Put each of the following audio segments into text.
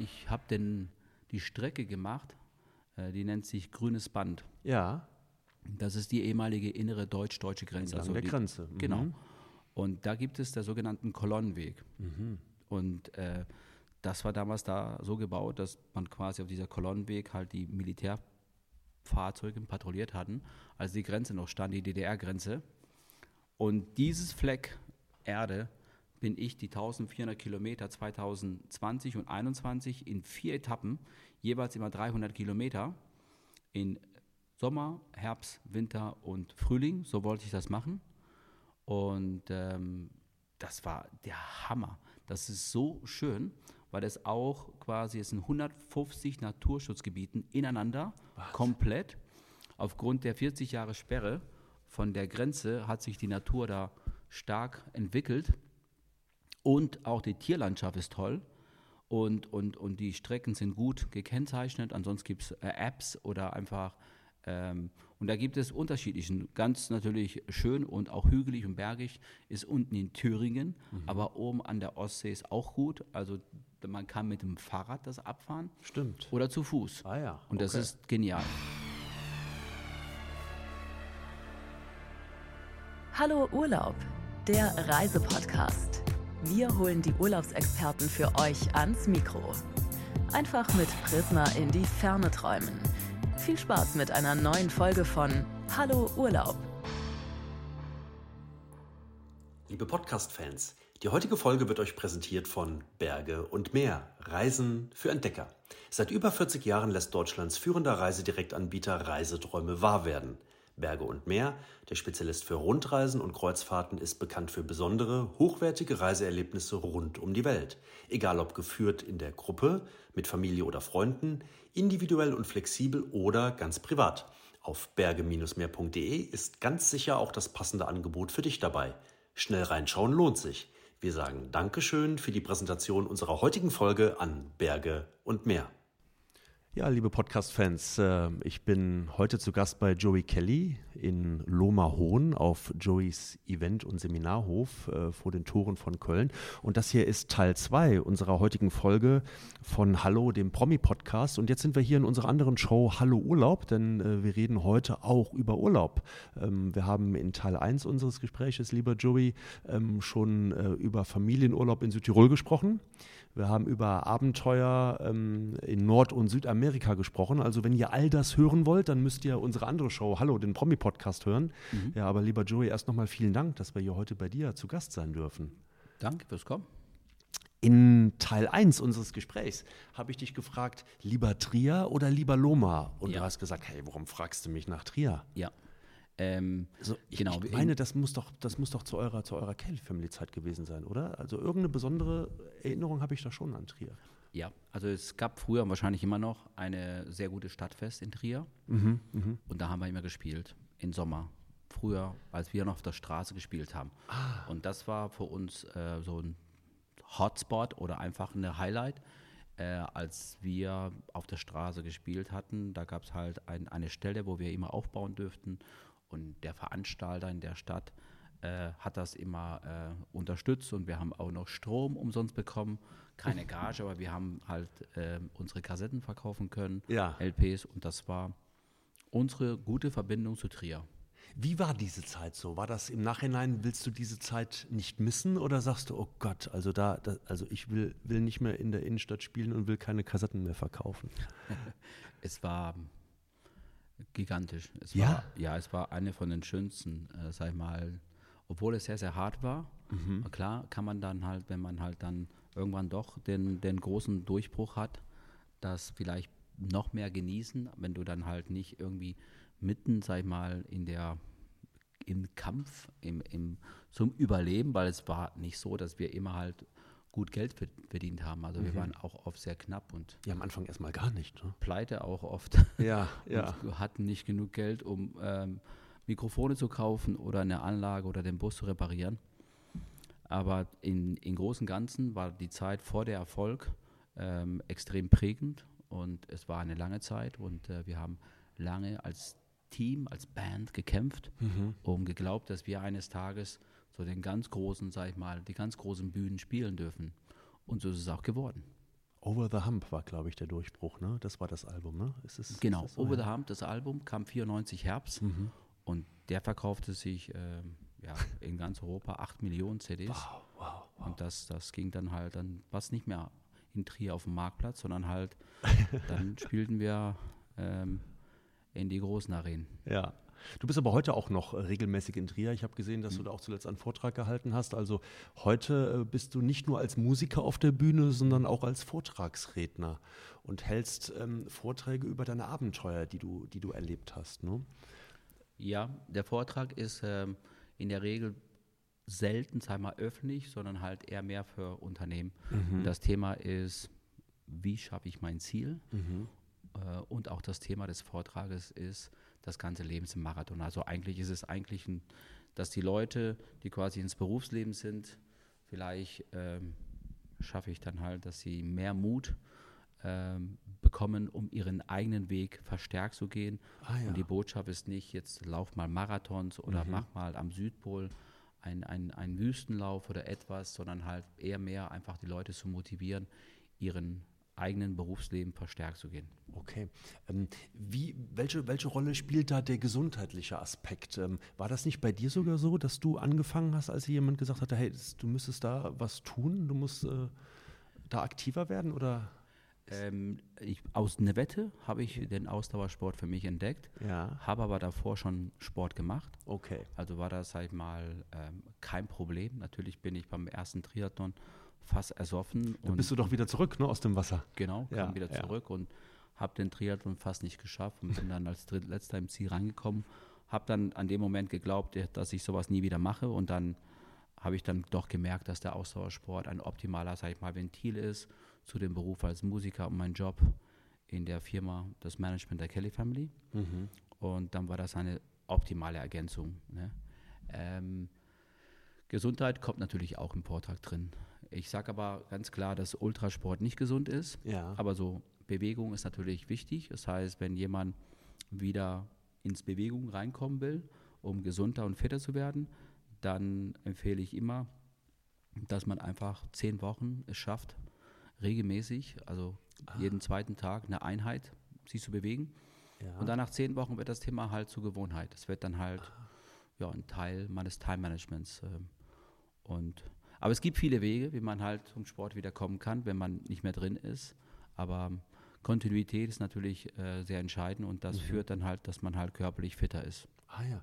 ich habe die Strecke gemacht, äh, die nennt sich Grünes Band. Ja. Das ist die ehemalige innere deutsch-deutsche Grenze. Entlang der die, Grenze. Mhm. Genau. Und da gibt es der sogenannten Kolonnenweg. Mhm. Und äh, das war damals da so gebaut, dass man quasi auf dieser Kolonnenweg halt die Militärfahrzeuge patrouilliert hatten, als die Grenze noch stand, die DDR-Grenze. Und dieses Fleck Erde bin ich die 1400 Kilometer 2020 und 2021 in vier Etappen, jeweils immer 300 Kilometer, in Sommer, Herbst, Winter und Frühling. So wollte ich das machen. Und ähm, das war der Hammer. Das ist so schön, weil es auch quasi, es sind 150 Naturschutzgebieten ineinander, Was? komplett. Aufgrund der 40 Jahre Sperre von der Grenze hat sich die Natur da stark entwickelt. Und auch die Tierlandschaft ist toll. Und, und, und die Strecken sind gut gekennzeichnet. Ansonsten gibt es äh, Apps oder einfach. Ähm, und da gibt es unterschiedlichen. Ganz natürlich schön und auch hügelig und bergig ist unten in Thüringen. Aber oben an der Ostsee ist auch gut. Also man kann mit dem Fahrrad das abfahren Stimmt. oder zu Fuß. Ah ja. Und das okay. ist genial. Hallo Urlaub, der Reisepodcast. Wir holen die Urlaubsexperten für euch ans Mikro. Einfach mit Prisma in die Ferne träumen. Viel Spaß mit einer neuen Folge von Hallo Urlaub. Liebe Podcast-Fans, die heutige Folge wird euch präsentiert von Berge und Meer. Reisen für Entdecker. Seit über 40 Jahren lässt Deutschlands führender Reisedirektanbieter Reiseträume wahr werden. Berge und Meer, der Spezialist für Rundreisen und Kreuzfahrten, ist bekannt für besondere, hochwertige Reiseerlebnisse rund um die Welt. Egal ob geführt in der Gruppe, mit Familie oder Freunden, individuell und flexibel oder ganz privat. Auf berge-meer.de ist ganz sicher auch das passende Angebot für dich dabei. Schnell reinschauen lohnt sich. Wir sagen Dankeschön für die Präsentation unserer heutigen Folge an Berge und Meer. Ja, liebe Podcast-Fans, äh, ich bin heute zu Gast bei Joey Kelly in Lohmerhohn auf Joeys Event- und Seminarhof äh, vor den Toren von Köln. Und das hier ist Teil 2 unserer heutigen Folge von Hallo, dem Promi-Podcast. Und jetzt sind wir hier in unserer anderen Show Hallo Urlaub, denn äh, wir reden heute auch über Urlaub. Ähm, wir haben in Teil 1 unseres Gespräches, lieber Joey, ähm, schon über Familienurlaub in Südtirol gesprochen. Wir haben über Abenteuer ähm, in Nord- und Südamerika gesprochen. Also wenn ihr all das hören wollt, dann müsst ihr unsere andere Show, Hallo, den Promi-Podcast hören. Mhm. Ja, aber lieber Joey, erst nochmal vielen Dank, dass wir hier heute bei dir zu Gast sein dürfen. Danke fürs Kommen. In Teil 1 unseres Gesprächs habe ich dich gefragt, lieber Trier oder lieber Loma? Und Ja. du hast gesagt, hey, warum fragst du mich nach Trier? Ja. Ähm, Also ich, genau. ich meine, das muss doch, das muss doch zu eurer, zu eurer Kelly-Family-Zeit gewesen sein, oder? Also irgendeine besondere Erinnerung habe ich da schon an Trier. Ja, also es gab früher und wahrscheinlich immer noch eine sehr gute Stadtfest in Trier. Mhm, Und da haben wir immer gespielt, im Sommer. Früher, als wir noch auf der Straße gespielt haben. Ah. Und das war für uns äh, so ein Hotspot oder einfach eine Highlight. Äh, als wir auf der Straße gespielt hatten, da gab es halt ein, eine Stelle, wo wir immer aufbauen dürften. Und der Veranstalter in der Stadt äh, hat das immer äh, unterstützt und wir haben auch noch Strom umsonst bekommen. Keine Gage, aber wir haben halt äh, unsere Kassetten verkaufen können, Ja. LPs und das war unsere gute Verbindung zu Trier. Wie war diese Zeit so? War das im Nachhinein, willst du diese Zeit nicht missen oder sagst du, oh Gott, also da, da also ich will, will nicht mehr in der Innenstadt spielen und will keine Kassetten mehr verkaufen? Es war gigantisch. Es Ja? War, ja, es war eine von den schönsten, äh, sag ich mal, obwohl es sehr, sehr hart war. Mhm. Klar kann man dann halt, wenn man halt dann irgendwann doch den, den großen Durchbruch hat, das vielleicht noch mehr genießen, wenn du dann halt nicht irgendwie mitten, sag ich mal, in der im Kampf, im, im, zum Überleben, weil es war nicht so, dass wir immer halt gut Geld ver- verdient haben. Also Mhm. wir waren auch oft sehr knapp und Ja, am Anfang erstmal gar nicht. Ne? pleite auch oft. Ja, ja. Und hatten nicht genug Geld, um ähm, Mikrofone zu kaufen oder eine Anlage oder den Bus zu reparieren. Aber in, in großen und Ganzen war die Zeit vor der Erfolg ähm, extrem prägend und es war eine lange Zeit und äh, wir haben lange als Team, als Band gekämpft, um geglaubt, dass wir eines Tages so den ganz großen, sag ich mal, die ganz großen Bühnen spielen dürfen. Und so ist es auch geworden. Over the Hump war, glaube ich, der Durchbruch, ne? Das war das Album, ne? Ist es, genau, ist so, Over ja? the Hump, das Album kam 94 Herbst mhm. und der verkaufte sich ähm, ja, in ganz Europa 8 Millionen CDs. Wow, wow, wow. Und das, das ging dann halt, dann war es nicht mehr in Trier auf dem Marktplatz, sondern halt, dann spielten wir ähm, in die großen Arenen. Ja. Du bist aber heute auch noch regelmäßig in Trier. Ich habe gesehen, dass du da auch zuletzt einen Vortrag gehalten hast. Also heute äh, bist du nicht nur als Musiker auf der Bühne, sondern auch als Vortragsredner und hältst ähm, Vorträge über deine Abenteuer, die du, die du erlebt hast. Ne? Ja, der Vortrag ist ähm, in der Regel selten, sei mal öffentlich, sondern halt eher mehr für Unternehmen. Mhm. Das Thema ist, wie schaffe ich mein Ziel? Mhm. Äh, und auch das Thema des Vortrages ist das ganze Leben im Marathon. Also eigentlich ist es eigentlich, ein, dass die Leute, die quasi ins Berufsleben sind, vielleicht ähm, schaffe ich dann halt, dass sie mehr Mut ähm, bekommen, um ihren eigenen Weg verstärkt zu gehen. Ah, ja. Und die Botschaft ist nicht, jetzt lauf mal Marathons oder mhm. mach mal am Südpol ein, ein, ein Wüstenlauf oder etwas, sondern halt eher mehr einfach die Leute zu motivieren, ihren eigenen Berufsleben verstärkt zu gehen. Okay. Ähm, wie, welche, welche Rolle spielt da der gesundheitliche Aspekt? Ähm, war das nicht bei dir sogar so, dass du angefangen hast, als jemand gesagt hatte, hey, du müsstest da was tun, du musst äh, da aktiver werden oder? Ähm, ich, aus einer Wette habe ich den Ausdauersport für mich entdeckt, ja. habe aber davor schon Sport gemacht. Okay. Also war das, ich mal, ähm, kein Problem. Natürlich bin ich beim ersten Triathlon fast ersoffen. Dann bist du doch wieder zurück ne, aus dem Wasser. Genau, kam ja, wieder zurück ja. und habe den Triathlon fast nicht geschafft und bin dann als drittletzter im Ziel reingekommen. Habe dann an dem Moment geglaubt, dass ich sowas nie wieder mache und dann habe ich dann doch gemerkt, dass der Ausdauersport ein optimaler, sag ich mal, Ventil ist zu dem Beruf als Musiker und mein Job in der Firma, das Management der Kelly Family. Mhm. Und dann war das eine optimale Ergänzung. Ne? Ähm, Gesundheit kommt natürlich auch im Vortrag drin. Ich sage aber ganz klar, dass Ultrasport nicht gesund ist. Ja. Aber so Bewegung ist natürlich wichtig. Das heißt, wenn jemand wieder ins Bewegung reinkommen will, um gesunder und fitter zu werden, dann empfehle ich immer, dass man einfach zehn Wochen es schafft, regelmäßig, also ah. jeden zweiten Tag eine Einheit sich zu bewegen. Ja. Und dann nach zehn Wochen wird das Thema halt zur Gewohnheit. Das wird dann halt ah. ja, ein Teil meines Time-Managements. Ähm, und, aber es gibt viele Wege, wie man halt zum Sport wieder kommen kann, wenn man nicht mehr drin ist. Aber Kontinuität ist natürlich äh, sehr entscheidend und das mhm. führt dann halt, dass man halt körperlich fitter ist. Ah ja,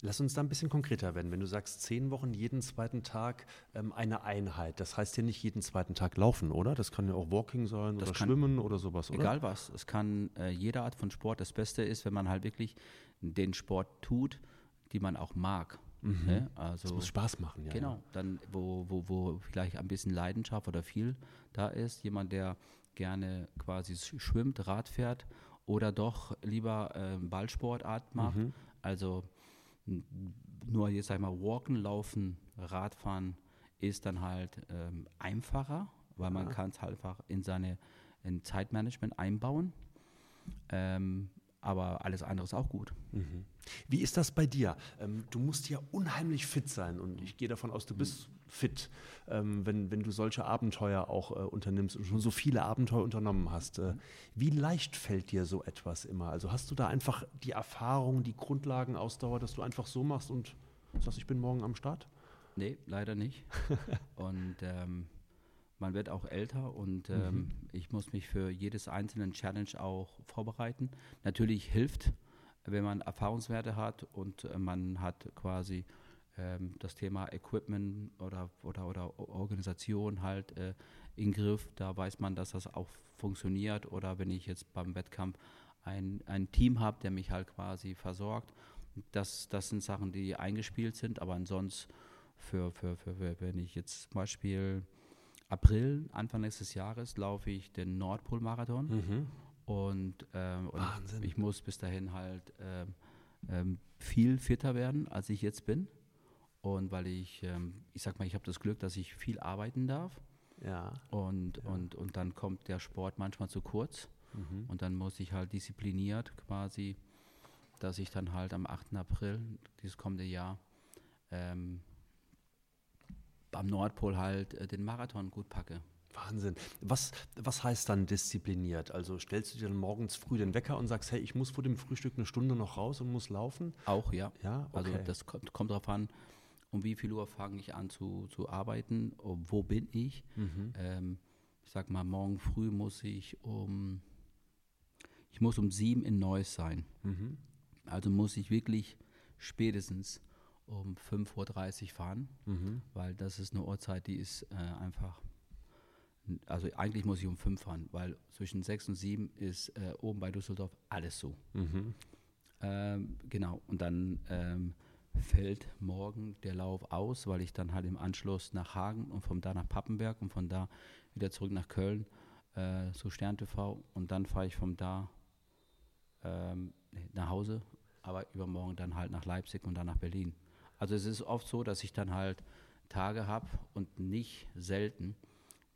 lass uns da ein bisschen konkreter werden. Wenn du sagst, zehn Wochen jeden zweiten Tag ähm, eine Einheit, das heißt ja nicht jeden zweiten Tag laufen, oder? Das kann ja auch Walking sein das oder Schwimmen oder sowas, oder? Egal was. Es kann äh, jede Art von Sport. Das Beste ist, wenn man halt wirklich den Sport tut, die man auch mag. Mhm. Ne? Also, das muss Spaß machen, ja. Genau, dann wo, wo, wo vielleicht ein bisschen Leidenschaft oder viel da ist. Jemand, der gerne quasi schwimmt, Rad fährt oder doch lieber äh, Ballsportart macht. Mhm. Also nur jetzt sag ich mal, Walken, Laufen, Radfahren ist dann halt ähm, einfacher, weil man kann es halt einfach in seine in Zeitmanagement einbauen. Ähm, aber alles andere ist auch gut. Mhm. Wie ist das bei dir? Ähm, du musst ja unheimlich fit sein und ich gehe davon aus, du bist fit, ähm, wenn, wenn du solche Abenteuer auch äh, unternimmst und schon so viele Abenteuer unternommen hast. Äh, wie leicht fällt dir so etwas immer? Also hast du da einfach die Erfahrung, die Grundlagenausdauer, dass du einfach so machst und sagst, ich bin morgen am Start? Nee, leider nicht. und ähm, man wird auch älter und ähm, mhm. ich muss mich für jedes einzelne Challenge auch vorbereiten. Natürlich hilft, wenn man Erfahrungswerte hat und äh, man hat quasi ähm, das Thema Equipment oder, oder, oder Organisation halt äh, in Griff. Da weiß man, dass das auch funktioniert. Oder wenn ich jetzt beim Wettkampf ein, ein Team habe, der mich halt quasi versorgt. Das, das sind Sachen, die eingespielt sind. Aber ansonsten, für, für, für, für wenn ich jetzt zum Beispiel April, Anfang nächstes Jahres, laufe ich den Nordpol-Marathon. Mhm. Und, ähm, und ich muss bis dahin halt ähm, ähm, viel fitter werden, als ich jetzt bin. Und weil ich, ähm, ich sag mal, ich habe das Glück, dass ich viel arbeiten darf. Ja. Und, ja. Und, und dann kommt der Sport manchmal zu kurz. Mhm. Und dann muss ich halt diszipliniert quasi, dass ich dann halt am 8. April, dieses kommende Jahr, ähm, am Nordpol halt äh, den Marathon gut packe. Wahnsinn. Was, was heißt dann diszipliniert? Also stellst du dir dann morgens früh den Wecker und sagst, hey, ich muss vor dem Frühstück eine Stunde noch raus und muss laufen? Auch, ja. Ja, Also okay. das kommt, kommt darauf an, um wie viel Uhr fange ich an zu, zu arbeiten, um, wo bin ich. Mhm. Ähm, ich sag mal, morgen früh muss ich um, ich muss um sieben in Neuss sein. Mhm. Also muss ich wirklich spätestens um 5.30 Uhr fahren, Mhm. weil das ist eine Uhrzeit, die ist äh, einfach, also eigentlich muss ich um 5 fahren, weil zwischen 6 und 7 ist äh, oben bei Düsseldorf alles so. Mhm. Ähm, genau, und dann ähm, fällt morgen der Lauf aus, weil ich dann halt im Anschluss nach Hagen und von da nach Pappenberg und von da wieder zurück nach Köln äh, zu Stern TV und dann fahre ich von da ähm, nach Hause, aber übermorgen dann halt nach Leipzig und dann nach Berlin. Also es ist oft so, dass ich dann halt Tage habe und nicht selten,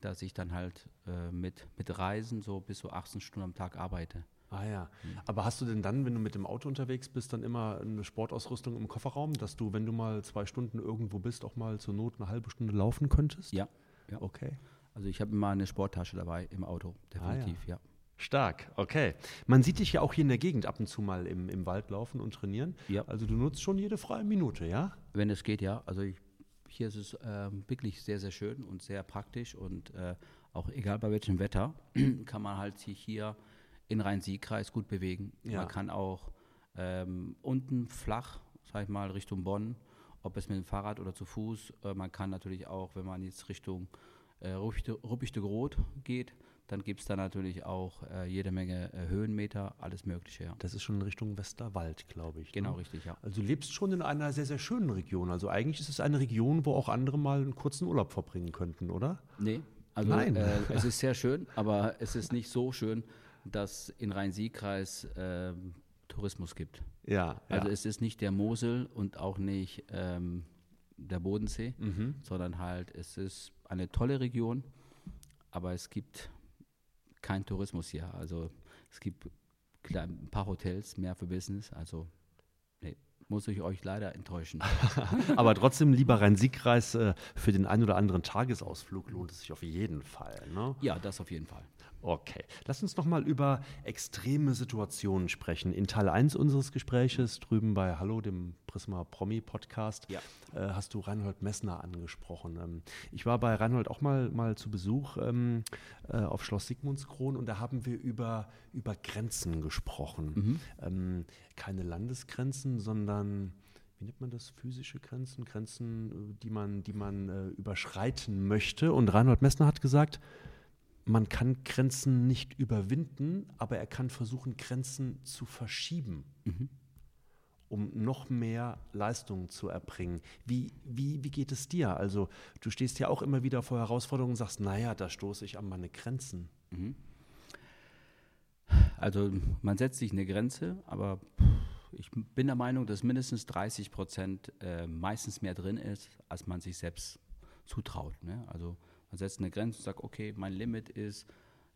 dass ich dann halt äh, mit, mit Reisen so bis zu 18 Stunden am Tag arbeite. Ah ja. Aber hast du denn dann, wenn du mit dem Auto unterwegs bist, dann immer eine Sportausrüstung im Kofferraum, dass du, wenn du mal zwei Stunden irgendwo bist, auch mal zur Not eine halbe Stunde laufen könntest? Ja, ja. Okay. Also ich habe immer eine Sporttasche dabei im Auto, definitiv, ja. Stark, okay. Man sieht dich ja auch hier in der Gegend ab und zu mal im, im Wald laufen und trainieren. Ja. Also du nutzt schon jede freie Minute, ja? Wenn es geht, ja. Also ich, hier ist es ähm, wirklich sehr, sehr schön und sehr praktisch und äh, auch egal bei welchem Wetter kann man halt sich hier in Rhein-Sieg-Kreis gut bewegen. Ja. Man kann auch ähm, unten flach, sag ich mal, Richtung Bonn, ob es mit dem Fahrrad oder zu Fuß. Äh, man kann natürlich auch, wenn man jetzt Richtung äh, Ruppichte-Groth geht, dann gibt es da natürlich auch äh, jede Menge äh, Höhenmeter, alles Mögliche. Ja. Das ist schon in Richtung Westerwald, glaube ich. Genau, ne? richtig, ja. Also du lebst schon in einer sehr, sehr schönen Region. Also eigentlich ist es eine Region, wo auch andere mal einen kurzen Urlaub verbringen könnten, oder? Nee, also Nein. Äh, es ist sehr schön, aber es ist nicht so schön, dass in Rhein-Sieg-Kreis ähm, Tourismus gibt. Ja. Also es ist nicht der Mosel und auch nicht ähm, der Bodensee, Mhm. sondern halt es ist eine tolle Region, aber es gibt keinen Tourismus hier. Also es gibt ein paar Hotels, mehr für Business. Also nee, muss ich euch leider enttäuschen. Aber trotzdem, lieber Rhein-Sieg-Kreis, äh, für den einen oder anderen Tagesausflug lohnt es sich auf jeden Fall. Ne? ja, das auf jeden Fall. Okay, lass uns noch mal über extreme Situationen sprechen. In Teil 1 unseres Gespräches, drüben bei Hallo, dem Prisma Promi Podcast, Ja. äh, hast du Reinhold Messner angesprochen. Ähm, ich war bei Reinhold auch mal, mal zu Besuch ähm, äh, auf Schloss Sigmundskron und da haben wir über, über Grenzen gesprochen. Ähm, keine Landesgrenzen, sondern wie nennt man das, physische Grenzen, Grenzen, äh, die man, die man äh, überschreiten möchte. Und Reinhold Messner hat gesagt, man kann Grenzen nicht überwinden, aber er kann versuchen, Grenzen zu verschieben, um noch mehr Leistung zu erbringen. Wie, wie, wie geht es dir? Also du stehst ja auch immer wieder vor Herausforderungen und sagst, naja, da stoße ich an meine Grenzen. Also man setzt sich eine Grenze, aber ich bin der Meinung, dass mindestens 30 Prozent äh, meistens mehr drin ist, als man sich selbst zutraut. Ne? Also man setzt eine Grenze und sagt, okay, mein Limit ist,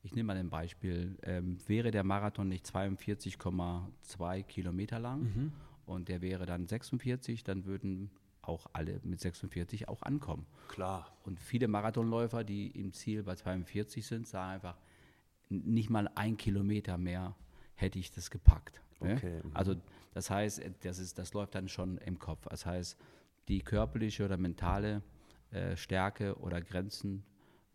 ich nehme mal ein Beispiel, ähm, wäre der Marathon nicht 42,2 Kilometer lang und der wäre dann 46, dann würden auch alle mit 46 auch ankommen. Klar. Und viele Marathonläufer, die im Ziel bei 42 sind, sagen einfach, nicht mal ein Kilometer mehr hätte ich das gepackt. Ne? Okay, mhm. Also das heißt, äh, das, ist, das läuft dann schon im Kopf. Das heißt, die körperliche oder mentale äh, Stärke oder Grenzen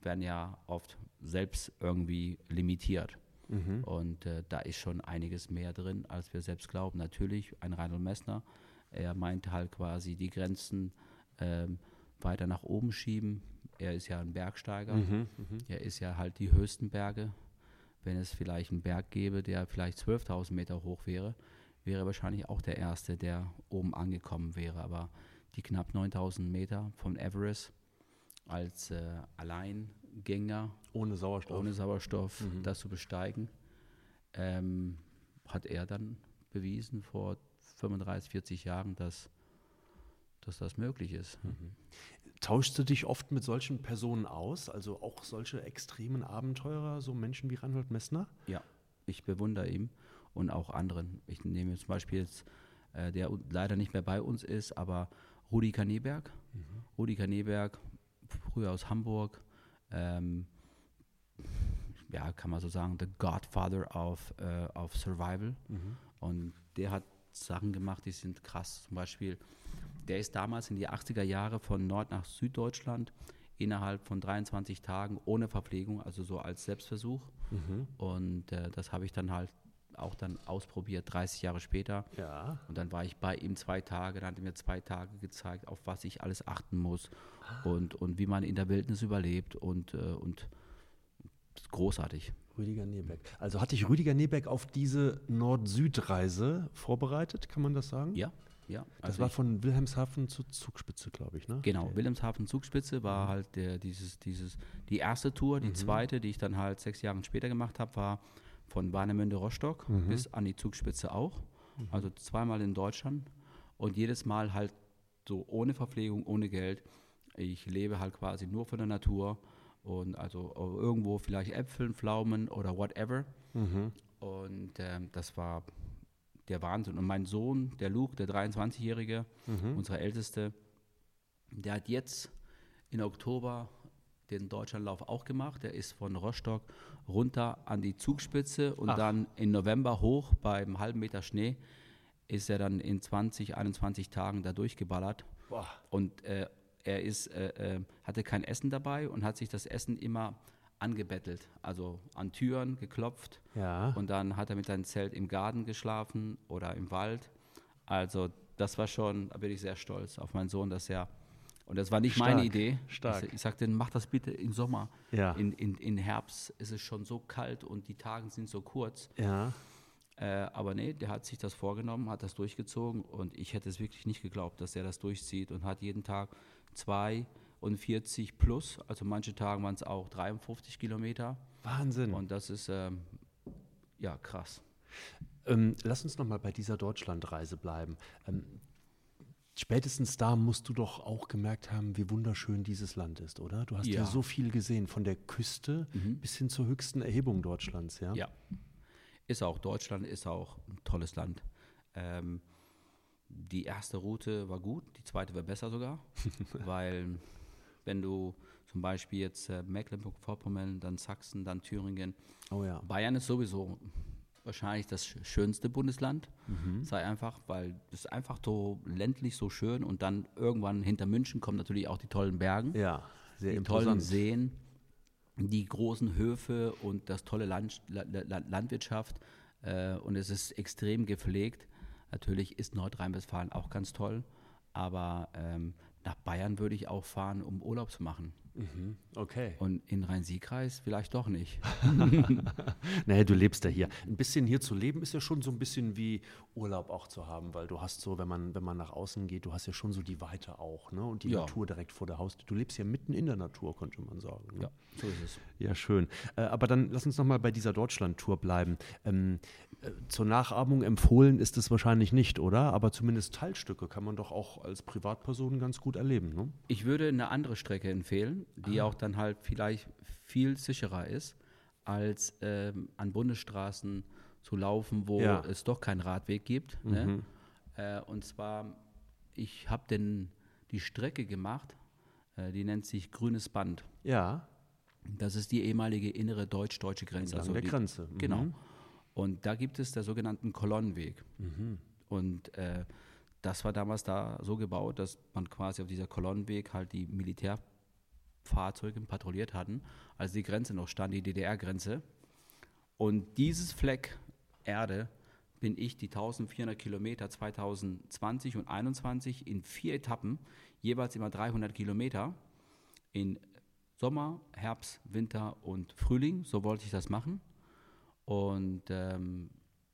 werden ja oft selbst irgendwie limitiert. Mhm. Und äh, da ist schon einiges mehr drin, als wir selbst glauben. Natürlich, ein Reinhold Messner, er meint halt quasi die Grenzen ähm, weiter nach oben schieben. Er ist ja ein Bergsteiger. Mhm, Er ist ja halt die höchsten Berge. Wenn es vielleicht einen Berg gäbe, der vielleicht 12.000 Meter hoch wäre, wäre er wahrscheinlich auch der Erste, der oben angekommen wäre. Aber die knapp 9.000 Meter vom Everest als äh, Alleingänger Ohne Sauerstoff. ohne Sauerstoff das zu besteigen, ähm, hat er dann bewiesen vor 35, 40 Jahren, dass, dass das möglich ist. Tauschst du dich oft mit solchen Personen aus? Also auch solche extremen Abenteurer, so Menschen wie Reinhold Messner? Ja, ich bewundere ihn und auch anderen. Ich nehme zum Beispiel jetzt, äh, der leider nicht mehr bei uns ist, aber Rudi Kaneberg. Rudi Kaneberg, früher aus Hamburg, ähm, ja, kann man so sagen, the Godfather of, äh, of Survival. Und der hat Sachen gemacht, die sind krass. Zum Beispiel, der ist damals in die 80er Jahre von Nord nach Süddeutschland innerhalb von 23 Tagen ohne Verpflegung, also so als Selbstversuch. Und äh, das habe ich dann halt auch dann ausprobiert, 30 Jahre später. Ja. Und dann war ich bei ihm zwei Tage, dann hat er mir zwei Tage gezeigt, auf was ich alles achten muss und, und wie man in der Wildnis überlebt und, äh, und großartig. Rüdiger Nebeck. Also hatte ich Rüdiger Nebeck auf diese Nord-Süd-Reise vorbereitet, kann man das sagen? Ja, ja. Das also war von Wilhelmshaven zur Zugspitze, glaube ich, ne? Genau, Wilhelmshaven Zugspitze war halt der, dieses, dieses, die erste Tour. Die zweite, die ich dann halt sechs Jahre später gemacht habe, war von Warnemünde Rostock bis an die Zugspitze auch. Also zweimal in Deutschland und jedes Mal halt so ohne Verpflegung, ohne Geld. Ich lebe halt quasi nur von der Natur und also irgendwo vielleicht Äpfeln, Pflaumen oder whatever. Und ähm, das war der Wahnsinn. Und mein Sohn, der Luke, der 23-Jährige, unser Älteste, der hat jetzt in Oktober den Deutschlandlauf auch gemacht. Der ist von Rostock runter an die Zugspitze und dann im November hoch beim halben Meter Schnee ist er dann in 20, 21 Tagen da durchgeballert. Boah. Und äh, er ist, äh, äh, hatte kein Essen dabei und hat sich das Essen immer angebettelt. Also an Türen geklopft. Ja. Und dann hat er mit seinem Zelt im Garten geschlafen oder im Wald. Also das war schon, da bin ich sehr stolz auf meinen Sohn, dass er, und das war nicht meine Stark, Idee. stark. Ich, ich sagte, mach das bitte im Sommer. Ja. In, in, in Herbst ist es schon so kalt und die Tage sind so kurz. Ja. Äh, aber nee, der hat sich das vorgenommen, hat das durchgezogen und ich hätte es wirklich nicht geglaubt, dass er das durchzieht und hat jeden Tag 42 plus, also manche Tage waren es auch 53 Kilometer Wahnsinn. und das ist ähm, ja krass. Ähm, lass uns noch mal bei dieser Deutschlandreise bleiben. Ähm, spätestens da musst du doch auch gemerkt haben, wie wunderschön dieses Land ist, oder? Du hast ja, Ja. so viel gesehen, von der Küste bis hin zur höchsten Erhebung Deutschlands, ja? Ja. Ist auch, Deutschland ist auch ein tolles Land. Ähm, die erste Route war gut, die zweite war besser sogar, weil wenn du zum Beispiel jetzt äh, Mecklenburg-Vorpommern, dann Sachsen, dann Thüringen, Oh ja. Bayern ist sowieso wahrscheinlich das sch- schönste Bundesland, Mhm. sei einfach, weil es ist einfach so ländlich so schön und dann irgendwann hinter München kommen natürlich auch die tollen Bergen Ja, sehr die tollen imposant. Seen, die großen Höfe und das tolle Land, La- La- Landwirtschaft. Äh, und es ist extrem gepflegt. Natürlich ist Nordrhein-Westfalen auch ganz toll, aber ähm, nach Bayern würde ich auch fahren, um Urlaub zu machen. Okay. Und in Rhein-Sieg-Kreis vielleicht doch nicht. Naja, du lebst ja hier. Ein bisschen hier zu leben ist ja schon so ein bisschen wie Urlaub auch zu haben, weil du hast so, wenn man, wenn man nach außen geht, du hast ja schon so die Weite auch, ne? Und die Ja. Natur direkt vor der Haustür. Du lebst ja mitten in der Natur, könnte man sagen. Ne? Ja, so ist es. Ja, schön. Äh, aber dann lass uns noch mal bei dieser Deutschland-Tour bleiben. Ähm, äh, zur Nachahmung empfohlen ist es wahrscheinlich nicht, oder? Aber zumindest Teilstücke kann man doch auch als Privatperson ganz gut erleben, ne? Ich würde eine andere Strecke empfehlen, die auch dann halt vielleicht viel sicherer ist, als ähm, an Bundesstraßen zu laufen, wo Ja. es doch keinen Radweg gibt. Ne? Äh, und zwar, ich habe denn die Strecke gemacht, äh, die nennt sich Grünes Band. Ja, Das ist die ehemalige innere deutsch-deutsche Grenze. Entlang der die, Grenze. Mhm. Genau. Und da gibt es der sogenannten Kolonnenweg. Mhm. Und äh, das war damals da so gebaut, dass man quasi auf dieser Kolonnenweg halt die Militärfahrzeuge patrouilliert hatten, als die Grenze noch stand, die DDR-Grenze. Und dieses Fleck Erde bin ich die 1400 Kilometer 2020 und 2021 in vier Etappen, jeweils immer 300 Kilometer, in Sommer, Herbst, Winter und Frühling, so wollte ich das machen. Und ähm,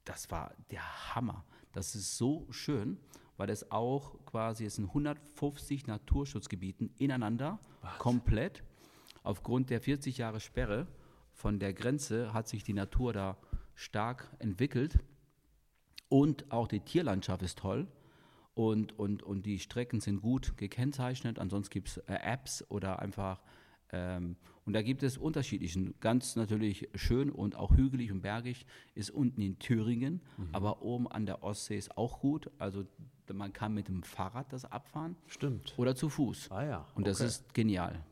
das war der Hammer. Das ist so schön, weil es auch quasi, es sind 150 Naturschutzgebieten ineinander, komplett. Aufgrund der 40 Jahre Sperre von der Grenze hat sich die Natur da stark entwickelt. Und auch die Tierlandschaft ist toll. Und, und, und die Strecken sind gut gekennzeichnet. Ansonsten gibt es äh, Apps oder einfach. Ähm, und da gibt es unterschiedlichen. Ganz natürlich schön und auch hügelig und bergig ist unten in Thüringen. Aber oben an der Ostsee ist auch gut. Also man kann mit dem Fahrrad das abfahren stimmt. oder zu Fuß. Ah ja, Und das okay. ist genial.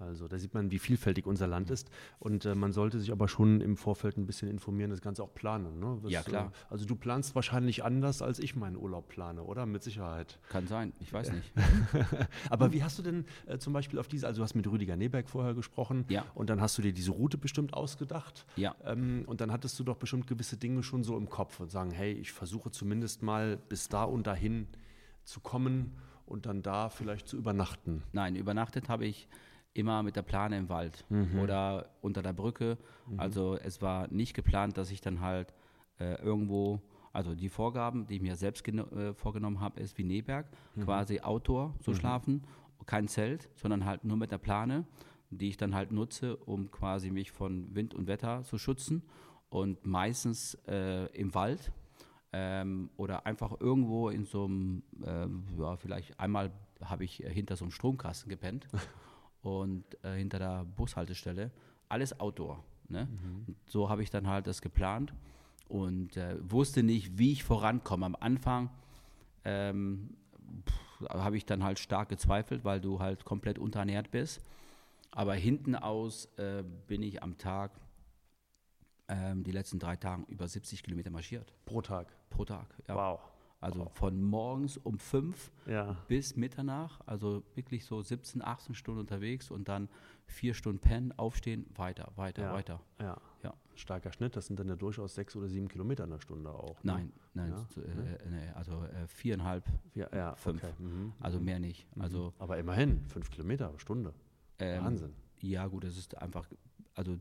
Also da sieht man, wie vielfältig unser Land ist. Und äh, man sollte sich aber schon im Vorfeld ein bisschen informieren, das Ganze auch planen. Ne? Was, ja, klar. Äh, also du planst wahrscheinlich anders, als ich meinen Urlaub plane, oder? Mit Sicherheit. Kann sein, ich weiß nicht. aber wie hast du denn äh, zum Beispiel auf diese, also du hast mit Rüdiger Neberg vorher gesprochen ja. und dann hast du dir diese Route bestimmt ausgedacht. Ja. Ähm, und dann hattest du doch bestimmt gewisse Dinge schon so im Kopf und sagen, hey, ich versuche zumindest mal bis da und dahin zu kommen und dann da vielleicht zu übernachten. Nein, übernachtet habe ich immer mit der Plane im Wald mhm. oder unter der Brücke. Mhm. Also es war nicht geplant, dass ich dann halt äh, irgendwo, also die Vorgaben, die ich mir selbst äh, vorgenommen habe, ist wie Neberg, mhm. quasi Outdoor zu mhm. schlafen, kein Zelt, sondern halt nur mit der Plane, die ich dann halt nutze, um quasi mich von Wind und Wetter zu schützen und meistens äh, im Wald. Ähm, oder einfach irgendwo in so einem, äh, ja, vielleicht einmal habe ich hinter so einem Stromkasten gepennt und äh, hinter der Bushaltestelle. Alles Outdoor. Ne? Mhm. So habe ich dann halt das geplant und äh, wusste nicht, wie ich vorankomme. Am Anfang ähm, habe ich dann halt stark gezweifelt, weil du halt komplett unterernährt bist. Aber hinten aus äh, bin ich am Tag ähm, die letzten drei Tage über 70 Kilometer marschiert. Pro Tag? Pro Tag, ja. Wow. Also von morgens um fünf ja. bis Mitternacht, also wirklich so 17, 18 Stunden unterwegs und dann vier Stunden pennen, aufstehen, weiter, weiter, ja. weiter. Ja. ja. Starker Schnitt, das sind dann ja durchaus sechs oder sieben Kilometer in der Stunde auch. Ne? Nein, nein, ja? so, äh, nee, also äh, viereinhalb, Vier, ja, fünf. Okay. Mhm. Also mhm. mehr nicht. Mhm. Also, Aber immerhin, fünf Kilometer, Stunde. Ähm, Wahnsinn. Ja, gut, das ist einfach, also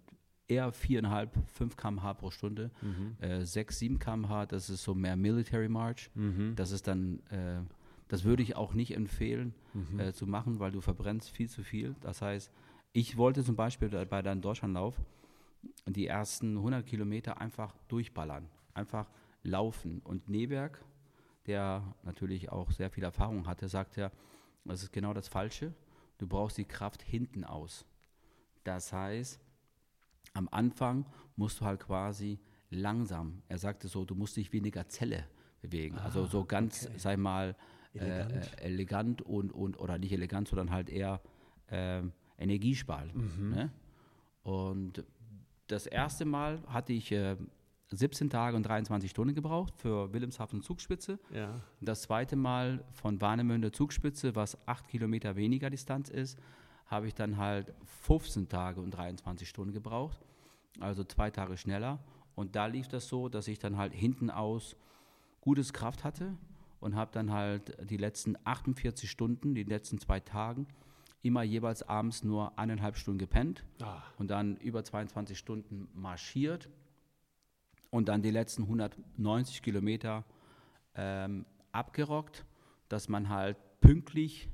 eher 4,5, 5 km/h pro Stunde. Mhm. Äh, 6, 7 km/h, das ist so mehr Military March. Mhm. Das ist dann, äh, das würde ich auch nicht empfehlen mhm. äh, zu machen, weil du verbrennst viel zu viel. Das heißt, ich wollte zum Beispiel bei deinem Deutschlandlauf die ersten 100 Kilometer einfach durchballern, einfach laufen. Und Neberg, der natürlich auch sehr viel Erfahrung hatte, sagt ja, das ist genau das Falsche. Du brauchst die Kraft hinten aus. Das heißt, am Anfang musst du halt quasi langsam, er sagte so, du musst dich weniger Zelle bewegen. Ah, also so ganz, okay. sei mal, elegant, äh, elegant und, und, oder nicht elegant, sondern halt eher äh, Energiesparen. Mhm. Ne? Und das erste Mal hatte ich äh, 17 Tage und 23 Stunden gebraucht für Wilhelmshaven Zugspitze. Ja. Das zweite Mal von Warnemünde Zugspitze, was acht Kilometer weniger Distanz ist, habe ich dann halt 15 Tage und 23 Stunden gebraucht, also zwei Tage schneller. Und da lief das so, dass ich dann halt hinten aus gutes Kraft hatte und habe dann halt die letzten 48 Stunden, die letzten zwei Tagen, immer jeweils abends nur eineinhalb Stunden gepennt ah. und dann über 22 Stunden marschiert und dann die letzten 190 Kilometer ähm, abgerockt, dass man halt pünktlich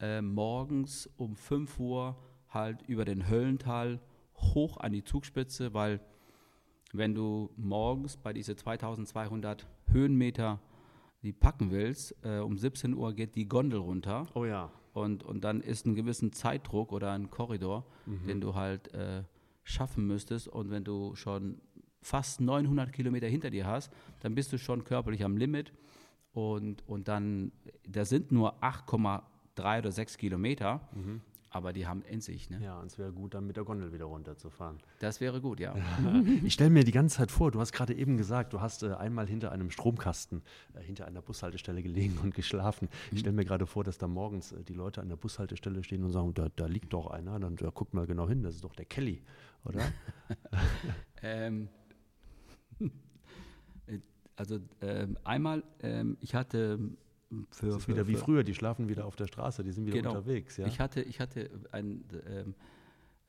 äh, morgens um 5 Uhr halt über den Höllental hoch an die Zugspitze, weil wenn du morgens bei diese 2200 Höhenmeter die packen willst, äh, um 17 Uhr geht die Gondel runter. Oh ja. Und, und dann ist ein gewissen Zeitdruck oder ein Korridor, mhm. den du halt äh, schaffen müsstest. Und wenn du schon fast 900 Kilometer hinter dir hast, dann bist du schon körperlich am Limit. Und, und dann, da sind nur 8,8 drei oder sechs Kilometer, mhm. aber die haben in sich. Ne? Ja, und es wäre gut, dann mit der Gondel wieder runterzufahren. Das wäre gut, ja. ich stelle mir die ganze Zeit vor, du hast gerade eben gesagt, du hast äh, einmal hinter einem Stromkasten, äh, hinter einer Bushaltestelle gelegen und geschlafen. Mhm. Ich stelle mir gerade vor, dass da morgens äh, die Leute an der Bushaltestelle stehen und sagen, da, da liegt doch einer, dann ja, guck mal genau hin, das ist doch der Kelly, oder? ähm, also ähm, einmal, ähm, ich hatte für, das ist für, wieder wie früher, die schlafen wieder auf der Straße, die sind wieder genau. unterwegs. Ja? Ich hatte, ich hatte ein, ähm,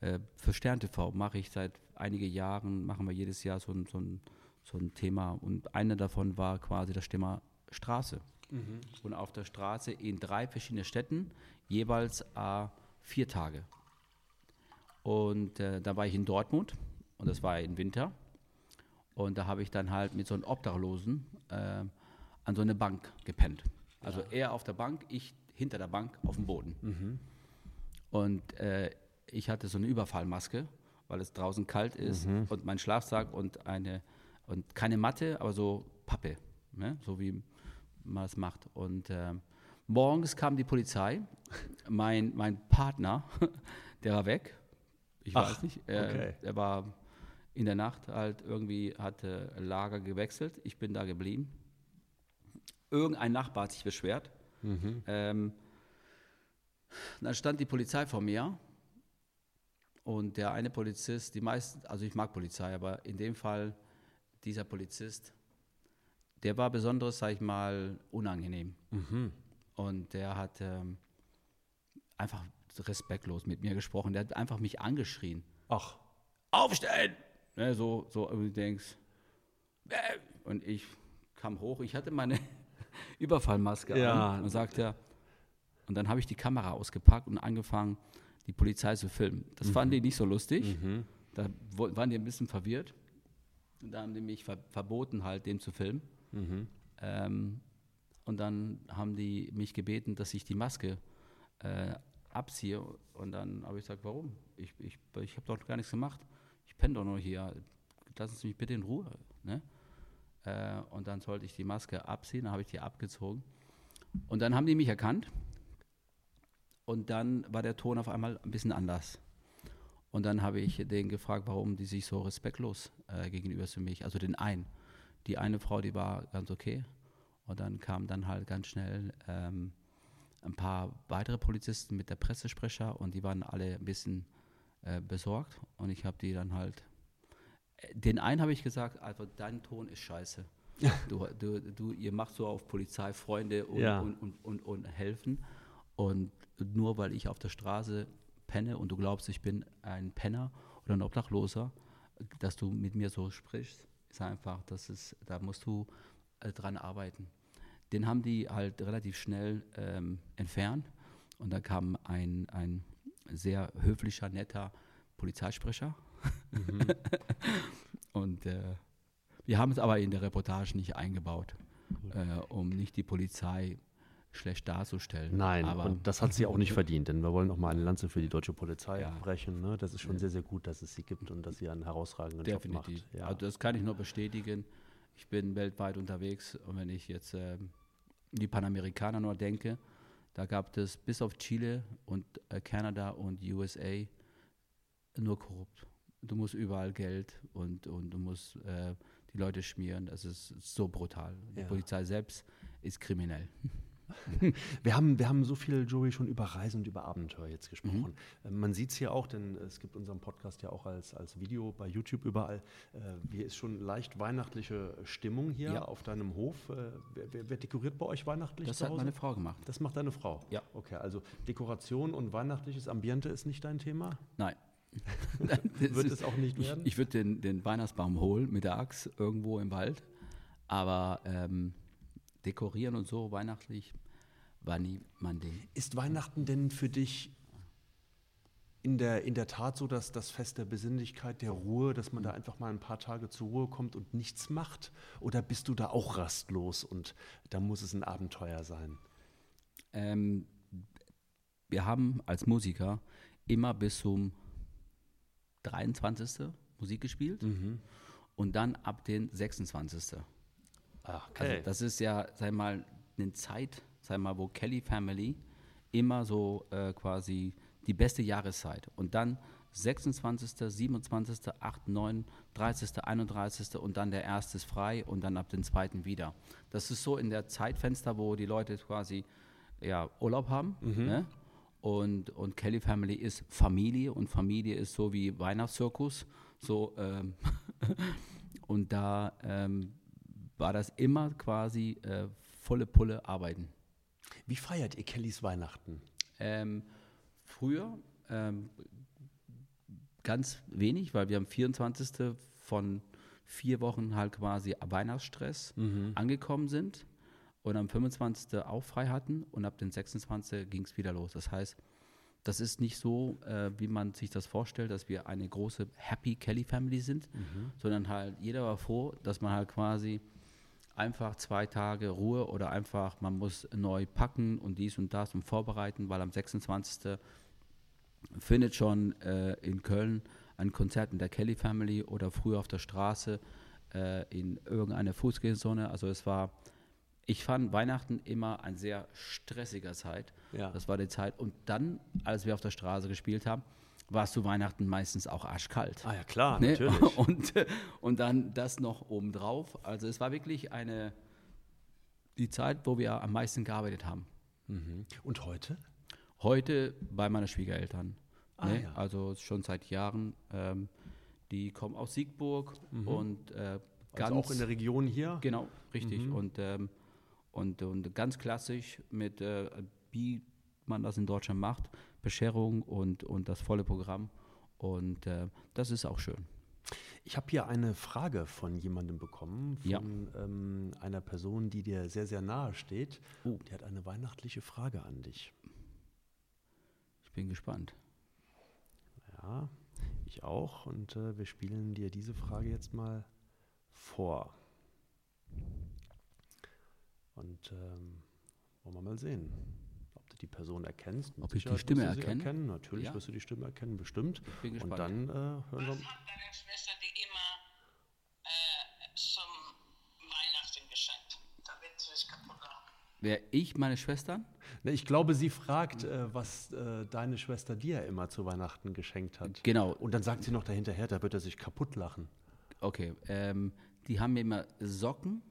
äh, für Stern TV mache ich seit einigen Jahren, machen wir jedes Jahr so ein, so ein, so ein Thema und einer davon war quasi das Thema Straße. Mhm. Und auf der Straße in drei verschiedenen Städten, jeweils äh, vier Tage. Und äh, da war ich in Dortmund und das war im Winter. Und da habe ich dann halt mit so einem Obdachlosen äh, an so eine Bank gepennt. Also ja. er auf der Bank, ich hinter der Bank auf dem Boden. Mhm. Und äh, ich hatte so eine Überfallmaske, weil es draußen kalt ist mhm. und mein Schlafsack und eine und keine Matte, aber so Pappe, ne? so wie man es macht. Und äh, morgens kam die Polizei. mein, mein Partner, Der war weg. Ich Ach, weiß nicht. Er, okay. er war in der Nacht halt irgendwie, hatte Lager gewechselt. Ich bin da geblieben. Irgendein Nachbar hat sich beschwert. Ähm, dann stand die Polizei vor mir und der eine Polizist, die meisten, also ich mag Polizei, aber in dem Fall dieser Polizist, der war besonders, sag ich mal, unangenehm. Und der hat ähm, einfach respektlos mit mir gesprochen. Der hat einfach mich angeschrien. Ach, Aufstellen! Ne, so, so, und du denkst, äh, und ich kam hoch, ich hatte meine Überfallmaske Ja. an und sagte, und dann habe ich die Kamera ausgepackt und angefangen, die Polizei zu filmen. Das fanden die nicht so lustig. Da wo- waren die ein bisschen verwirrt. Und da haben die mich ver verboten, halt, den zu filmen. Ähm, und dann haben die mich gebeten, dass ich die Maske äh, abziehe. Und dann habe ich gesagt, warum? Ich, ich, ich habe doch gar nichts gemacht. Ich penne doch nur hier. Lassen Sie mich bitte in Ruhe. Ne? Äh, und dann sollte ich die Maske abziehen. Dann habe ich die abgezogen. Und dann haben die mich erkannt. Und dann war der Ton auf einmal ein bisschen anders. Und dann habe ich den gefragt, warum die sich so respektlos äh, gegenüber zu mich, also den einen. Die eine Frau, die war ganz okay. Und dann kamen dann halt ganz schnell ähm, ein paar weitere Polizisten mit der Pressesprecher und die waren alle ein bisschen äh, besorgt. Und ich habe die dann halt, den einen habe ich gesagt, also dein Ton ist scheiße. Du, du, du, ihr macht so auf Polizeifreunde und, Ja. und, und, und, und helfen. Und nur weil ich auf der Straße penne und du glaubst, ich bin ein Penner oder ein Obdachloser, dass du mit mir so sprichst, ist einfach, das ist, da musst du äh, dran arbeiten. Den haben die halt relativ schnell ähm, entfernt und da kam ein, ein sehr höflicher, netter Polizeisprecher. und äh, wir haben es aber in der Reportage nicht eingebaut, äh, um nicht die Polizei schlecht darzustellen. nein, aber und das hat sie auch nicht verdient, denn wir wollen auch mal eine Lanze für die deutsche Polizei Ja. brechen. Ne? Das ist schon sehr, sehr gut, dass es sie gibt und dass sie einen herausragenden Definitiv. Job macht. Ja. Also das kann ich nur bestätigen. Ich bin weltweit unterwegs und wenn ich jetzt ähm, die Panamerikaner nur denke, da gab es bis auf Chile und äh, Kanada und USA nur korrupt. Du musst überall Geld und, und du musst äh, die Leute schmieren. Das ist so brutal. Die Ja. Polizei selbst ist kriminell. Wir haben, wir haben so viel, Joey, schon über Reisen und über Abenteuer jetzt gesprochen. Mhm. Man sieht es hier auch, denn es gibt unseren Podcast ja auch als, als Video bei YouTube überall. Äh, Hier ist schon leicht weihnachtliche Stimmung hier Ja. auf deinem Hof. Äh, Wer, wer, dekoriert bei euch weihnachtlich Das hat meine Frau gemacht. das macht deine Frau? Ja. Okay, also Dekoration und weihnachtliches Ambiente ist nicht dein Thema? Nein. Wird es auch nicht ich, werden? Ich würde den, den Weihnachtsbaum holen mit der Axt irgendwo im Wald. Aber ähm, dekorieren und so weihnachtlich war nie mein Ding. Ist Weihnachten denn für dich in der, in der Tat so, dass das Fest der Besinnlichkeit, der Ruhe, dass man da einfach mal ein paar Tage zur Ruhe kommt und nichts macht? Oder bist du da auch rastlos und da muss es ein Abenteuer sein? Ähm, wir haben als Musiker immer bis zum 23. Musik gespielt und dann ab den 26. Ah, Also das ist ja, sag mal, eine Zeit, sag mal, wo Kelly Family immer so äh, quasi die beste Jahreszeit und dann 26., 27., 8., 9., 30., 31. und dann der erste ist frei und dann ab dem zweiten wieder. Das ist so in der Zeitfenster, wo die Leute quasi ja, Urlaub haben. Ne? Und, und Kelly Family ist Familie und Familie ist so wie Weihnachtszirkus. So, ähm, und da ähm, war das immer quasi äh, volle Pulle arbeiten. Wie feiert ihr Kellys Weihnachten? Ähm, früher ähm, ganz wenig, weil wir am 24. von vier Wochen halt quasi Weihnachtsstress angekommen sind und am 25. auch frei hatten und ab dem 26. ging es wieder los. Das heißt, das ist nicht so, äh, wie man sich das vorstellt, dass wir eine große Happy Kelly Family sind, sondern halt jeder war froh, dass man halt quasi einfach zwei Tage Ruhe oder einfach man muss neu packen und dies und das und vorbereiten, weil am 26. findet schon äh, in Köln ein Konzert in der Kelly Family oder früher auf der Straße äh, in irgendeiner Fußgängerzone. Also es war, ich fand Weihnachten immer ein sehr stressiger Zeit. Ja. Das war die Zeit. Und dann, als wir auf der Straße gespielt haben, war es zu Weihnachten meistens auch arschkalt. Ah ja, klar, Ne? natürlich. Und, und dann das noch obendrauf. Also es war wirklich eine, die Zeit, wo wir am meisten gearbeitet haben. Mhm. Und heute? Heute bei meinen Schwiegereltern. Ah, ne? ja. Also schon seit Jahren. Ähm, die kommen aus Siegburg und äh, ganz also auch in der Region hier? Genau, richtig. Und, ähm, und, und ganz klassisch mit, äh, wie man das in Deutschland macht, Bescherung und, und das volle Programm. Und äh, das ist auch schön. Ich habe hier eine Frage von jemandem bekommen, von Ja. ähm, einer Person, die dir sehr, sehr nahe steht. Oh. Die hat eine weihnachtliche Frage an dich. Ich bin gespannt. Ja, ich auch. Und äh, wir spielen dir diese Frage jetzt mal vor. Und ähm, wollen wir mal sehen, ob du die Person erkennst. Mit Ob ich die Stimme wirst du sie erkenne? erkennen. Natürlich Ja. wirst du die Stimme erkennen, bestimmt. Ich bin Und gespannt. dann äh, hören wir. Was hat deine Schwester dir immer äh, zum Weihnachten geschenkt, damit sie es kaputt machen? Wer ich, meine Schwestern? Ne, ich glaube, sie fragt, äh, was äh, deine Schwester dir immer zu Weihnachten geschenkt hat. Genau. Und dann sagt sie noch dahinterher, da wird er sich kaputt lachen. Okay. Ähm, die haben mir immer Socken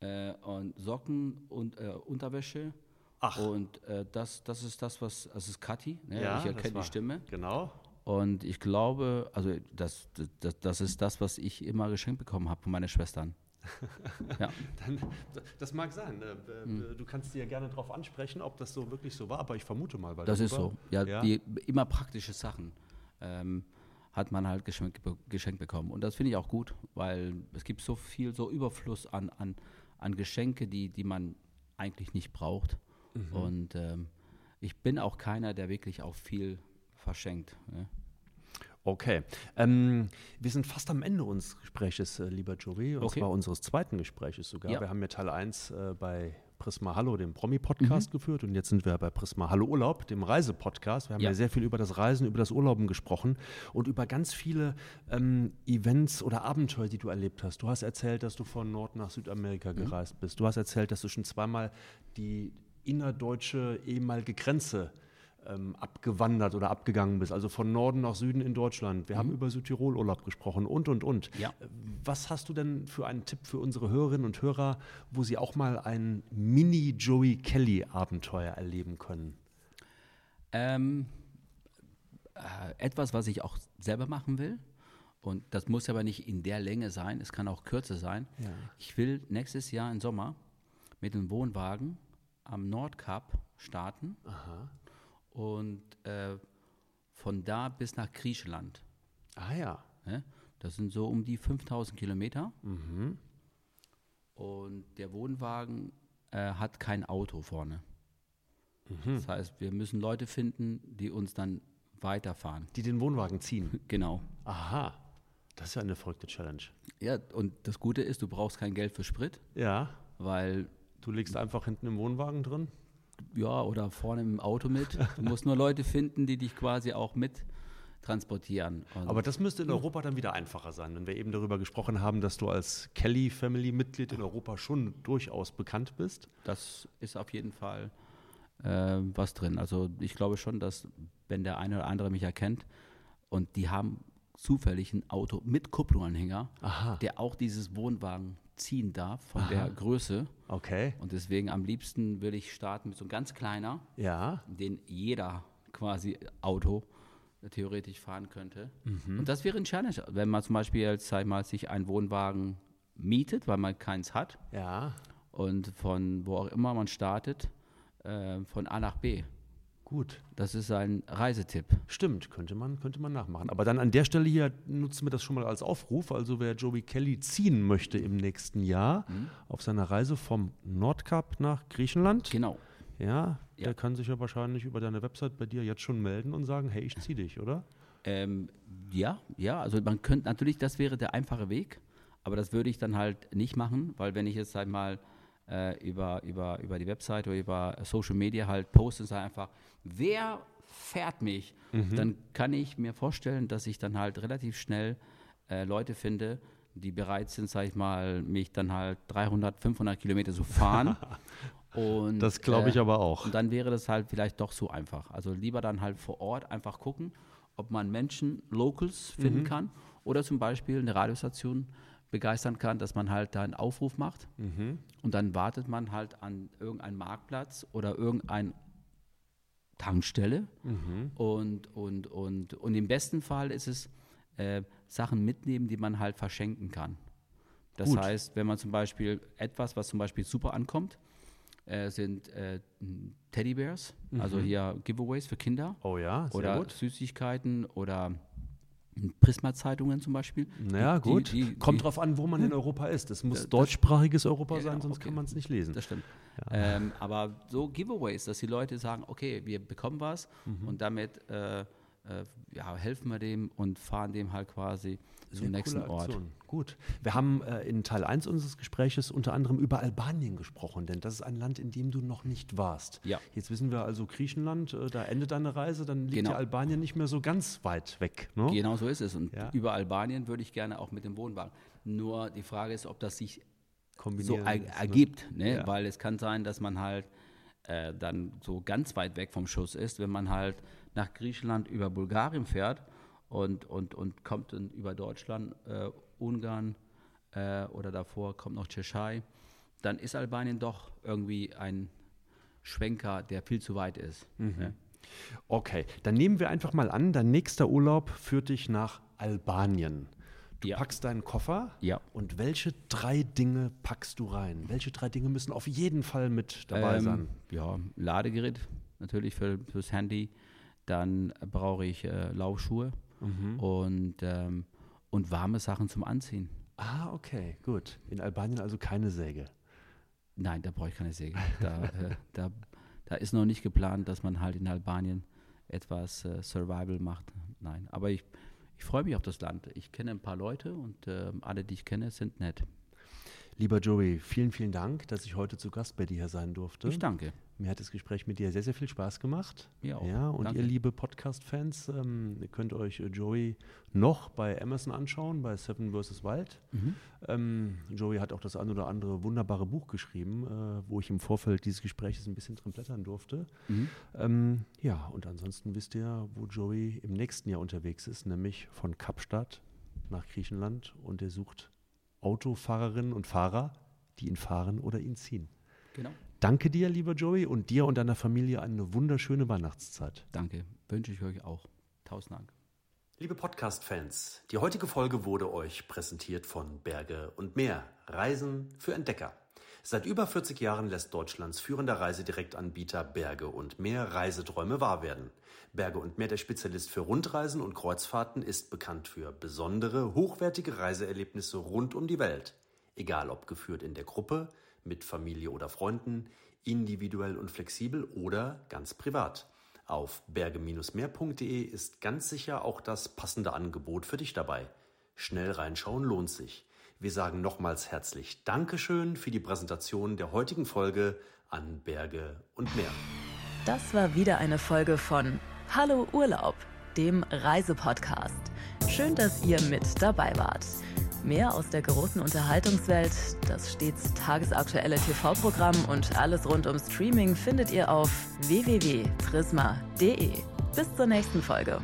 äh, und Socken und äh, Unterwäsche. Ach. Und äh, das, das ist das, was, das ist Kathi. Ne? ich das erkenne war- die Stimme. Genau. Und ich glaube, also das, das, das ist das, was ich immer geschenkt bekommen habe von meinen Schwestern. ja. Dann, das mag sein. äh, äh, Du kannst dir ja gerne darauf ansprechen, ob das so wirklich so war, aber ich vermute mal. Weil Das ist so. Ja, ja. Die, immer praktische Sachen ähm, hat man halt geschenkt, geschenkt bekommen. Und das finde ich auch gut, weil es gibt so viel, so Überfluss an, an, an Geschenke, die, die man eigentlich nicht braucht. Mhm. Und ähm, ich bin auch keiner, der wirklich auch viel verschenkt. Ne? Okay. Ähm, wir sind fast am Ende unseres Gespräches, äh, lieber Joey, und Okay. zwar unseres zweiten Gespräches sogar. Ja. Wir haben ja Teil 1 äh, bei Prisma Hallo, dem Promi-Podcast, geführt und jetzt sind wir bei Prisma Hallo Urlaub, dem Reisepodcast. Wir haben ja. Ja. sehr viel über das Reisen, über das Urlauben gesprochen und über ganz viele ähm, Events oder Abenteuer, die du erlebt hast. Du hast erzählt, dass du von Nord nach Südamerika gereist bist. Du hast erzählt, dass du schon zweimal die innerdeutsche ehemalige Grenze ähm, abgewandert oder abgegangen bist, also von Norden nach Süden in Deutschland. Wir haben über Südtirol Urlaub gesprochen und, und, und. Ja. Was hast du denn für einen Tipp für unsere Hörerinnen und Hörer, wo sie auch mal ein Mini-Joey Kelly-Abenteuer erleben können? Ähm, äh, etwas, was ich auch selber machen will. Und das muss aber nicht in der Länge sein, es kann auch kürzer sein. Ja. Ich will nächstes Jahr im Sommer mit dem Wohnwagen am Nordkap starten und äh, von da bis nach Griechenland. Ah ja. Ne? Das sind so um die 5000 Kilometer. Und der Wohnwagen äh, hat kein Auto vorne. Das heißt, wir müssen Leute finden, die uns dann weiterfahren. Die den Wohnwagen ziehen. Genau. Aha. Das ist ja eine verrückte Challenge. Ja, und das Gute ist, du brauchst kein Geld für Sprit, Ja. weil, Du liegst einfach hinten im Wohnwagen drin. Ja, oder vorne im Auto mit. Du musst nur Leute finden, die dich quasi auch mit transportieren. Und Aber das müsste in Europa dann wieder einfacher sein, wenn wir eben darüber gesprochen haben, dass du als Kelly-Family-Mitglied in Europa schon durchaus bekannt bist. das ist auf jeden Fall äh, was drin. Also ich glaube schon, dass wenn der eine oder andere mich erkennt und die haben zufällig ein Auto mit Kupplunganhänger, Aha. der auch dieses Wohnwagen ziehen darf von der Größe. Okay. Und deswegen am liebsten würde ich starten mit so einem ganz kleiner, Ja. den jeder quasi Auto theoretisch fahren könnte. Und das wäre ein Challenge, wenn man zum Beispiel jetzt, sag ich mal, sich einen Wohnwagen mietet, weil man keins hat Ja. und von wo auch immer man startet, äh, von A nach B. Gut. Das ist ein Reisetipp. Stimmt, könnte man, könnte man nachmachen. Aber dann an der Stelle hier nutzen wir das schon mal als Aufruf. Also wer Joey Kelly ziehen möchte im nächsten Jahr auf seiner Reise vom Nordkap nach Griechenland, Genau. ja, Ja. der kann sich ja wahrscheinlich über deine Website bei dir jetzt schon melden und sagen, hey, ich zieh dich, oder? Ähm, ja, ja, also man könnte natürlich, das wäre der einfache Weg, aber das würde ich dann halt nicht machen, weil wenn ich jetzt sag mal äh, über, über, über die Website oder über Social Media halt poste sage einfach, wer fährt mich, dann kann ich mir vorstellen, dass ich dann halt relativ schnell äh, Leute finde, die bereit sind, sag ich mal, mich dann halt 300, 500 Kilometer zu fahren. und, Das glaube ich äh, aber auch. und dann wäre das halt vielleicht doch so einfach. Also lieber dann halt vor Ort einfach gucken ob man Menschen, Locals finden Mhm. kann oder zum Beispiel eine Radiostation begeistern kann, dass man halt da einen Aufruf macht Mhm. und dann wartet man halt an irgendeinen Marktplatz oder irgendeine Tankstelle Mhm. und, und, und, und im besten Fall ist es äh, Sachen mitnehmen, die man halt verschenken kann. Das Gut. heißt, wenn man zum Beispiel etwas, was zum Beispiel super ankommt, äh, sind äh, Teddybärs, also hier Giveaways für Kinder Oh ja, Mhm. sehr oder gut. Süßigkeiten oder Prisma-Zeitungen zum Beispiel. Naja, Die- gut. die- die- Kommt drauf an, wo man in Europa ist. Es muss Das- deutschsprachiges Europa Ja, sein, sonst okay. kann man es nicht lesen. Das stimmt. Ähm, aber so Giveaways, dass die Leute sagen, okay, wir bekommen was Mhm. und damit äh, äh, ja, helfen wir dem und fahren dem halt quasi zum nächsten Ort. Gut. Wir haben äh, in Teil 1 unseres Gespräches unter anderem über Albanien gesprochen, denn das ist ein Land, in dem du noch nicht warst. Ja. Jetzt wissen wir also Griechenland, äh, da endet deine Reise, dann liegt Genau. ja Albanien nicht mehr so ganz weit weg. Ne? Genau so ist es. Und Ja. über Albanien würde ich gerne auch mit dem Wohnwagen. Nur die Frage ist, ob das sich so er, lässt, ne? ergibt. Ne? Ja. Weil es kann sein, dass man halt äh, dann so ganz weit weg vom Schuss ist, wenn man halt nach Griechenland über Bulgarien fährt und, und, und kommt dann über Deutschland, äh, Ungarn äh, oder davor kommt noch Tschechei, dann ist Albanien doch irgendwie ein Schwenker, der viel zu weit ist. Mhm. Ne? Okay, dann nehmen wir einfach mal an, dein nächster Urlaub führt dich nach Albanien. Du Ja. packst deinen Koffer Ja. und welche drei Dinge packst du rein? Welche drei Dinge müssen auf jeden Fall mit dabei Ähm, sein? Ja, Ladegerät natürlich für, fürs Handy. Dann brauche ich äh, Laufschuhe Mhm. und, ähm, und warme Sachen zum Anziehen. Ah, okay, gut. In Albanien also keine Säge. Nein, da brauche ich keine Säge. Da, äh, da, da ist noch nicht geplant, dass man halt in Albanien etwas äh, Survival macht. Nein, aber ich, ich freue mich auf das Land. Ich kenne ein paar Leute und ähm, alle, die ich kenne, sind nett. Lieber Joey, vielen, vielen Dank, dass ich heute zu Gast bei dir hier sein durfte. Ich danke. Mir hat das Gespräch mit dir sehr, sehr viel Spaß gemacht. Mir auch. Ja, und Danke. ihr liebe Podcast-Fans, ähm, ihr könnt euch Joey noch bei Amazon anschauen, bei Seven vs. Wild. Mhm. Ähm, Joey hat auch das ein oder andere wunderbare Buch geschrieben, äh, wo ich im Vorfeld dieses Gesprächs ein bisschen drin blättern durfte. Mhm. Ähm, ja, und ansonsten wisst ihr, wo Joey im nächsten Jahr unterwegs ist, nämlich von Kapstadt nach Griechenland und er sucht Autofahrerinnen und Fahrer, die ihn fahren oder ihn ziehen. Genau. Danke dir, lieber Joey, und dir und deiner Familie eine wunderschöne Weihnachtszeit. Danke. Wünsche ich euch auch. Tausend Dank. Liebe Podcast-Fans, die heutige Folge wurde euch präsentiert von Berge und Meer. Reisen für Entdecker. Seit über 40 Jahren lässt Deutschlands führender Reisedirektanbieter Berge und Meer Reiseträume wahr werden. Berge und Meer, der Spezialist für Rundreisen und Kreuzfahrten, ist bekannt für besondere, hochwertige Reiseerlebnisse rund um die Welt. Egal ob geführt in der Gruppe, mit Familie oder Freunden, individuell und flexibel oder ganz privat. Auf berge-meer.de ist ganz sicher auch das passende Angebot für dich dabei. Schnell reinschauen lohnt sich. Wir sagen nochmals herzlich Dankeschön für die Präsentation der heutigen Folge an Berge und Meer. Das war wieder eine Folge von Hallo Urlaub, dem Reisepodcast. Schön, dass ihr mit dabei wart. Mehr aus der großen Unterhaltungswelt, das stets tagesaktuelle TV-Programm und alles rund um Streaming findet ihr auf www.prisma.de. Bis zur nächsten Folge.